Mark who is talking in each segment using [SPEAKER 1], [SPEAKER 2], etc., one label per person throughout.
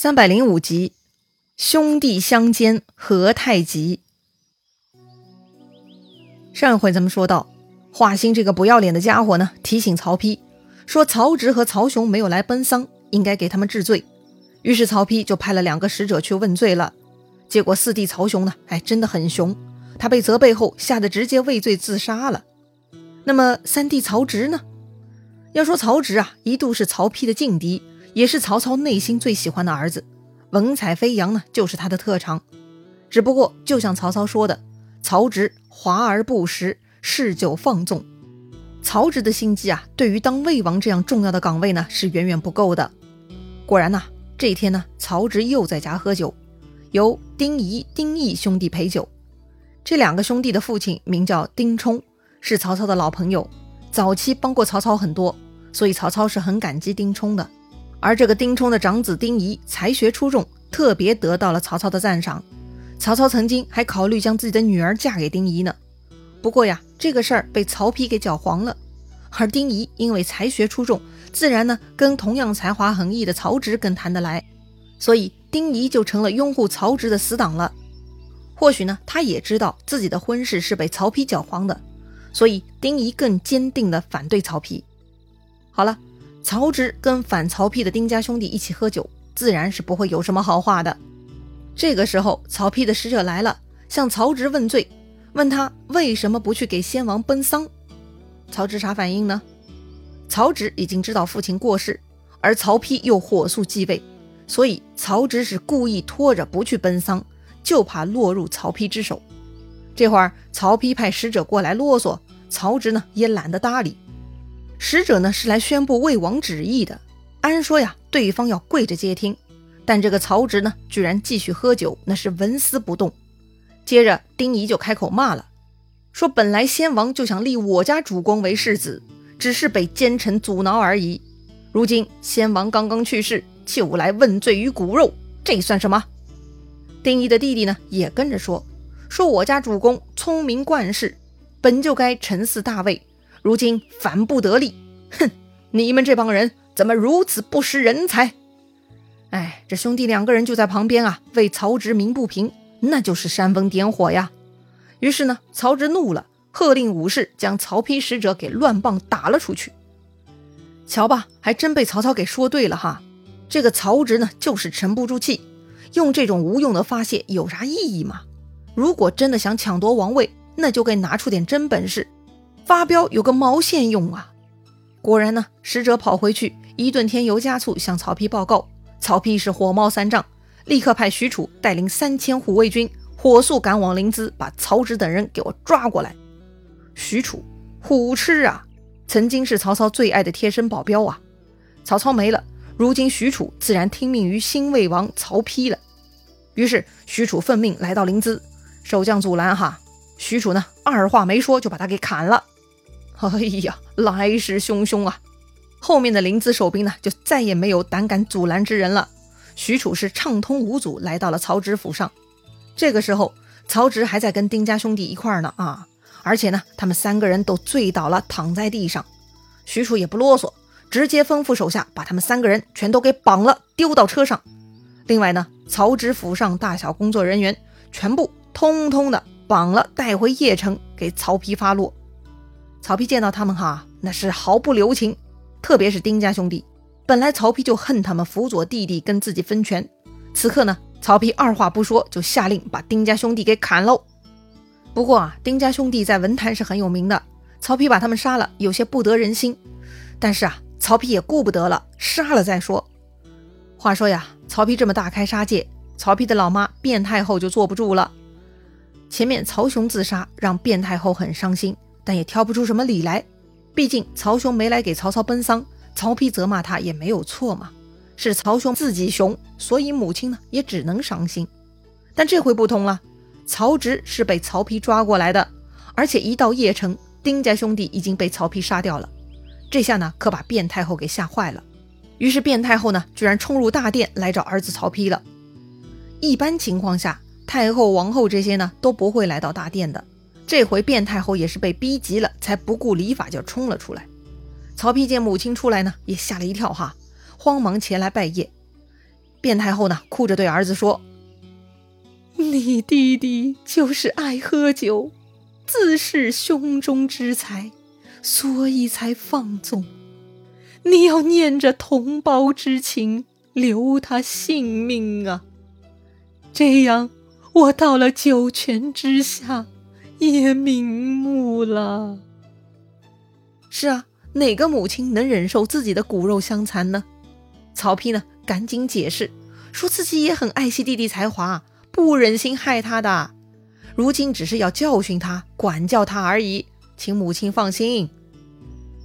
[SPEAKER 1] 三百零五集，兄弟相奸何太急。上一回咱们说到，华歆这个不要脸的家伙呢，提醒曹丕说曹植和曹雄没有来奔丧，应该给他们治罪。于是曹丕就派了两个使者去问罪了。结果四弟曹雄呢，哎，真的很熊，他被责备后吓得直接畏罪自杀了。那么三弟曹植呢？要说曹植啊，一度是曹丕的劲敌。也是曹操内心最喜欢的儿子，文采飞扬呢，就是他的特长。只不过，就像曹操说的，曹植华而不实，嗜酒放纵。曹植的心机啊，对于当魏王这样重要的岗位呢，是远远不够的。果然呐，这一天呢，曹植又在家喝酒，由丁仪、丁义兄弟陪酒。这两个兄弟的父亲名叫丁冲，是曹操的老朋友，早期帮过曹操很多，所以曹操是很感激丁冲的。而这个丁冲的长子丁仪才学出众，特别得到了曹操的赞赏。曹操曾经还考虑将自己的女儿嫁给丁仪呢。不过呀，这个事儿被曹丕给搅黄了。而丁仪因为才学出众，自然呢跟同样才华横溢的曹植更谈得来，所以丁仪就成了拥护曹植的死党了。或许呢，他也知道自己的婚事是被曹丕搅黄的，所以丁仪更坚定地反对曹丕。好了。曹植跟反曹丕的丁家兄弟一起喝酒，自然是不会有什么好话的。这个时候，曹丕的使者来了，向曹植问罪，问他为什么不去给先王奔丧。曹植啥反应呢？曹植已经知道父亲过世，而曹丕又火速继位，所以曹植是故意拖着不去奔丧，就怕落入曹丕之手。这会儿，曹丕派使者过来啰嗦，曹植呢也懒得搭理。使者呢是来宣布魏王旨意的，按说呀，对方要跪着接听，但这个曹植呢，居然继续喝酒，那是纹丝不动。接着丁仪就开口骂了，说本来先王就想立我家主公为世子，只是被奸臣阻挠而已。如今先王刚刚去世，就来问罪于骨肉，这算什么？丁仪的弟弟呢也跟着说，说我家主公聪明冠世，本就该承嗣大位。如今反不得力，哼！你们这帮人怎么如此不识人才？哎，这兄弟两个人就在旁边啊，为曹植鸣不平，那就是煽风点火呀。于是呢，曹植怒了，喝令武士将曹丕使者给乱棒打了出去。瞧吧，还真被曹操给说对了哈。这个曹植呢，就是沉不住气，用这种无用的发泄有啥意义吗？如果真的想抢夺王位，那就该拿出点真本事。发飙有个毛线用啊！果然呢，使者跑回去一顿添油加醋向曹丕报告，曹丕是火冒三丈，立刻派许褚带领三千护卫军火速赶往临淄，把曹植等人给我抓过来。许褚，虎痴啊！曾经是曹操最爱的贴身保镖啊！曹操没了，如今许褚自然听命于新魏王曹丕了。于是许褚奉命来到临淄，守将阻拦哈，许褚呢二话没说就把他给砍了。哎呀，来势汹汹啊！后面的临淄守兵呢，就再也没有胆敢阻拦之人了。许褚是畅通无阻来到了曹植府上。这个时候，曹植还在跟丁家兄弟一块儿呢啊！而且呢，他们三个人都醉倒了，躺在地上。许褚也不啰嗦，直接吩咐手下把他们三个人全都给绑了，丢到车上。另外呢，曹植府上大小工作人员全部通通的绑了，带回邺城给曹丕发落。曹丕见到他们哈，那是毫不留情，特别是丁家兄弟。本来曹丕就恨他们辅佐弟弟跟自己分权，此刻呢，曹丕二话不说就下令把丁家兄弟给砍喽。不过啊，丁家兄弟在文坛是很有名的，曹丕把他们杀了，有些不得人心。但是啊，曹丕也顾不得了，杀了再说。话说呀，曹丕这么大开杀戒，曹丕的老妈卞太后就坐不住了。前面曹雄自杀，让卞太后很伤心。但也挑不出什么理来，毕竟曹雄没来给曹操奔丧，曹丕责骂他也没有错嘛。是曹雄自己熊，所以母亲呢也只能伤心。但这回不同了，曹植是被曹丕抓过来的，而且一到邺城，丁家兄弟已经被曹丕杀掉了。这下呢，可把卞太后给吓坏了。于是卞太后呢，居然冲入大殿来找儿子曹丕了。一般情况下，太后、王后这些呢都不会来到大殿的。这回卞太后也是被逼急了，才不顾礼法就冲了出来。曹丕见母亲出来呢，也吓了一跳哈，慌忙前来拜谒。卞太后呢，哭着对儿子说：“你弟弟就是爱喝酒，自恃胸中之才，所以才放纵。你要念着同胞之情，留他性命啊！这样，我到了九泉之下，也瞑目了。”是啊，哪个母亲能忍受自己的骨肉相残呢？曹丕呢？赶紧解释，说自己也很爱惜弟弟才华，不忍心害他的。如今只是要教训他、管教他而已，请母亲放心。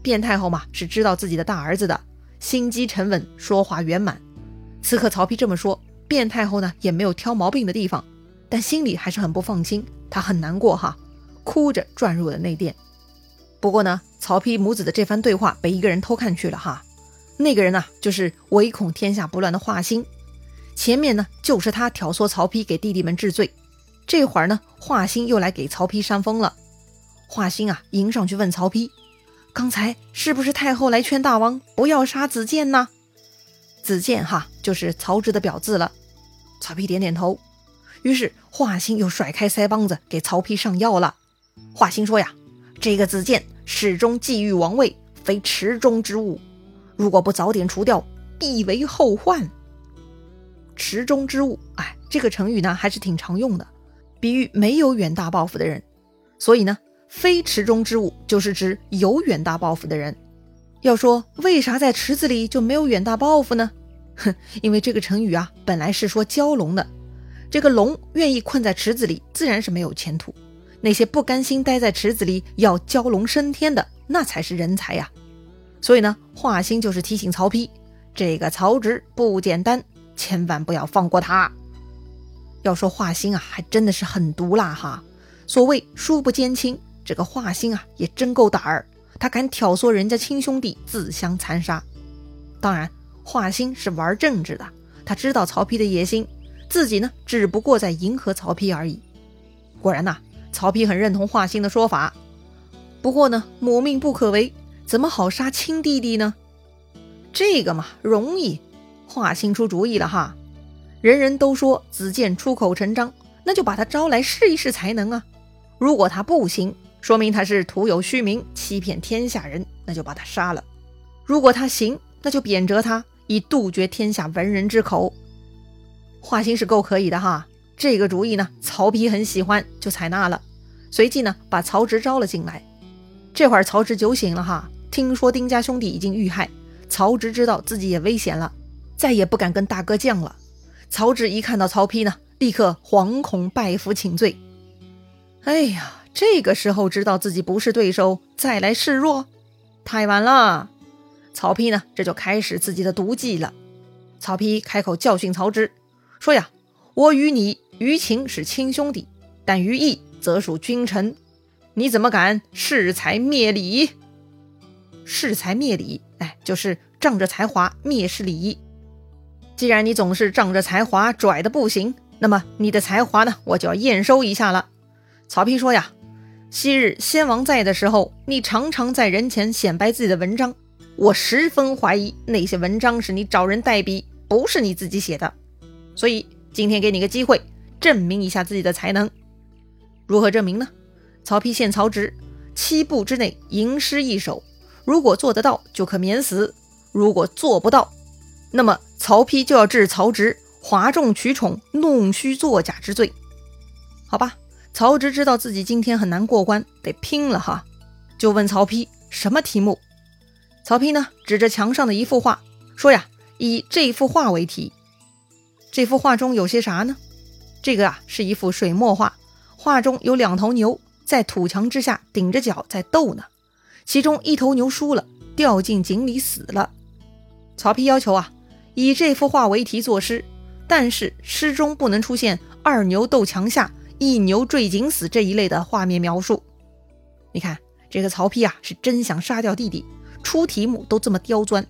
[SPEAKER 1] 卞太后嘛，是知道自己的大儿子的，心机沉稳，说话圆满。此刻曹丕这么说，卞太后呢也没有挑毛病的地方，但心里还是很不放心，她很难过哈，哭着转入了内殿。不过呢，曹丕母子的这番对话被一个人偷看去了哈。那个人呢，就是唯恐天下不乱的华歆。前面呢，就是他挑唆曹丕给弟弟们治罪。这会儿呢，华歆又来给曹丕扇风了。华歆啊，迎上去问曹丕：“刚才是不是太后来劝大王不要杀子建呢？”子建哈，就是曹植的表字了。曹丕点点头。于是华歆又甩开腮帮子给曹丕上药了。华歆说呀：“这个子建始终觊觎王位，非池中之物。”如果不早点除掉，必为后患。池中之物，哎，这个成语呢还是挺常用的，比喻没有远大抱负的人。所以呢，非池中之物就是指有远大抱负的人。要说为啥在池子里就没有远大抱负呢？哼，因为这个成语啊本来是说蛟龙的，这个龙愿意困在池子里，自然是没有前途。那些不甘心待在池子里要蛟龙升天的，那才是人才呀。所以呢，华歆就是提醒曹丕，这个曹植不简单，千万不要放过他。要说华歆啊，还真的是很毒辣哈。所谓书不兼亲，这个华歆啊也真够胆儿，他敢挑唆人家亲兄弟自相残杀。当然，华歆是玩政治的，他知道曹丕的野心，自己呢只不过在迎合曹丕而已。果然呐，曹丕很认同华歆的说法。不过呢，母命不可违。怎么好杀亲弟弟呢？这个嘛，容易。华歆出主意了哈。人人都说子建出口成章，那就把他招来试一试才能啊。如果他不行，说明他是徒有虚名，欺骗天下人，那就把他杀了。如果他行，那就贬谪他，以杜绝天下文人之口。华歆是够可以的哈。这个主意呢，曹丕很喜欢，就采纳了。随即呢，把曹植招了进来。这会儿曹植酒醒了哈。听说丁家兄弟已经遇害，曹植知道自己也危险了，再也不敢跟大哥犟了。曹植一看到曹丕呢，立刻惶恐拜服请罪。哎呀，这个时候知道自己不是对手，再来示弱，太晚了。曹丕呢，这就开始自己的毒计了。曹丕开口教训曹植，说呀：“我与你于情是亲兄弟，但于义则属君臣，你怎么敢恃才灭礼？”恃才灭礼，哎，就是仗着才华蔑视礼仪。既然你总是仗着才华拽的不行，那么你的才华呢，我就要验收一下了。曹丕说呀：“昔日先王在的时候，你常常在人前显摆自己的文章，我十分怀疑那些文章是你找人代笔，不是你自己写的。所以今天给你个机会，证明一下自己的才能。如何证明呢？曹丕献曹植七步之内吟诗一首。”如果做得到，就可免死；如果做不到，那么曹丕就要治曹植哗众取宠、弄虚作假之罪。好吧，曹植知道自己今天很难过关，得拼了哈，就问曹丕什么题目。曹丕呢，指着墙上的一幅画，说呀：“以这幅画为题。”这幅画中有些啥呢？这个啊，是一幅水墨画，画中有两头牛在土墙之下顶着脚在斗呢。其中一头牛输了，掉进井里死了。曹丕要求啊，以这幅画为题作诗，但是诗中不能出现二牛斗墙下，一牛坠井死这一类的画面描述。你看这个曹丕啊，是真想杀掉弟弟，出题目都这么刁钻。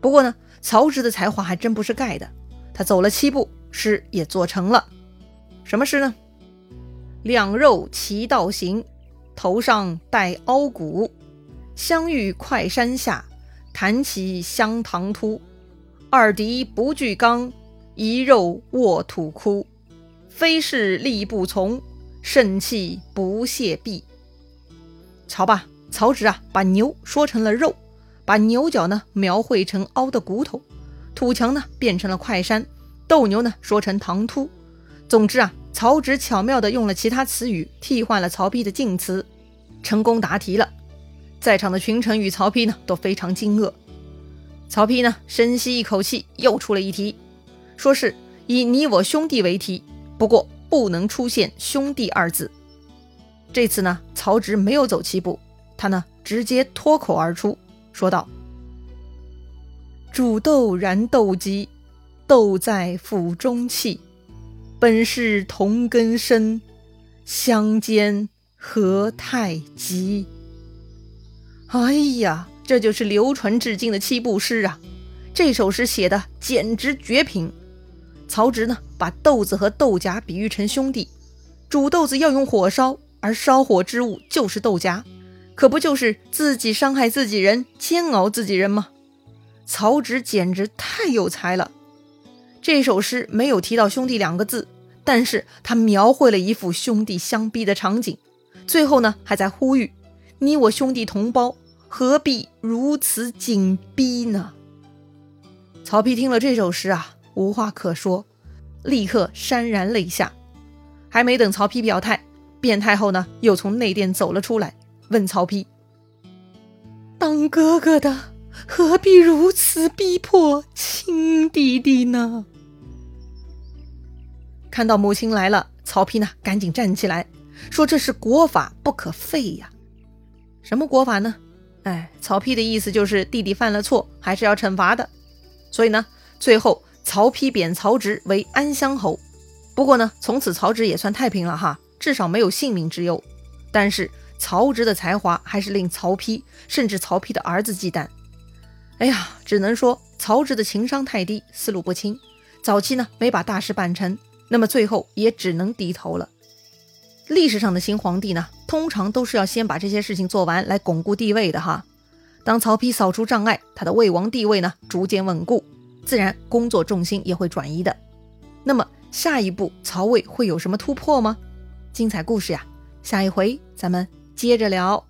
[SPEAKER 1] 不过呢，曹植的才华还真不是盖的，他走了七步，诗也做成了。什么诗呢？两肉齐道行，头上戴凹骨。相遇快山下，弹起香堂突。二敌不惧刚，一肉卧土枯。非是力不从，肾气不泄闭。瞧吧，曹植啊，把牛说成了肉，把牛角呢描绘成凹的骨头，土墙呢变成了快山，斗牛呢说成唐突。总之啊，曹植巧妙地用了其他词语替换了曹丕的晋词，成功答题了。在场的群臣与曹丕呢都非常惊愕。曹丕呢深吸一口气，又出了一题，说是以你我兄弟为题。不过不能出现“兄弟”二字。这次呢，曹植没有走七步，他呢直接脱口而出，说道：“煮豆燃豆萁，豆在釜中泣。本是同根生，相煎何太急。”哎呀，这就是流传至今的七步诗啊！这首诗写的简直绝品。曹植呢，把豆子和豆荚比喻成兄弟，煮豆子要用火烧，而烧火之物就是豆荚，可不就是自己伤害自己人，煎熬自己人吗？曹植简直太有才了。这首诗没有提到兄弟两个字，但是他描绘了一幅兄弟相逼的场景，最后呢，还在呼吁你我兄弟同胞，何必如此紧逼呢？曹丕听了这首诗啊。无话可说，立刻潸然泪下。还没等曹丕表态，卞太后呢又从内殿走了出来，问曹丕：“当哥哥的何必如此逼迫亲弟弟呢？”看到母亲来了，曹丕呢赶紧站起来，说：“这是国法，不可废呀。”什么国法呢？哎，曹丕的意思就是弟弟犯了错，还是要惩罚的。所以呢，最后。曹丕贬曹植为安乡侯，不过呢，从此曹植也算太平了哈，至少没有性命之忧。但是曹植的才华还是令曹丕甚至曹丕的儿子忌惮。哎呀，只能说曹植的情商太低，思路不清，早期呢没把大事办成，那么最后也只能低头了。历史上的新皇帝呢，通常都是要先把这些事情做完来巩固地位的哈。当曹丕扫除障碍，他的魏王地位呢逐渐稳固。自然，工作重心也会转移的。那么，下一步曹魏会有什么突破吗？精彩故事呀，下一回咱们接着聊。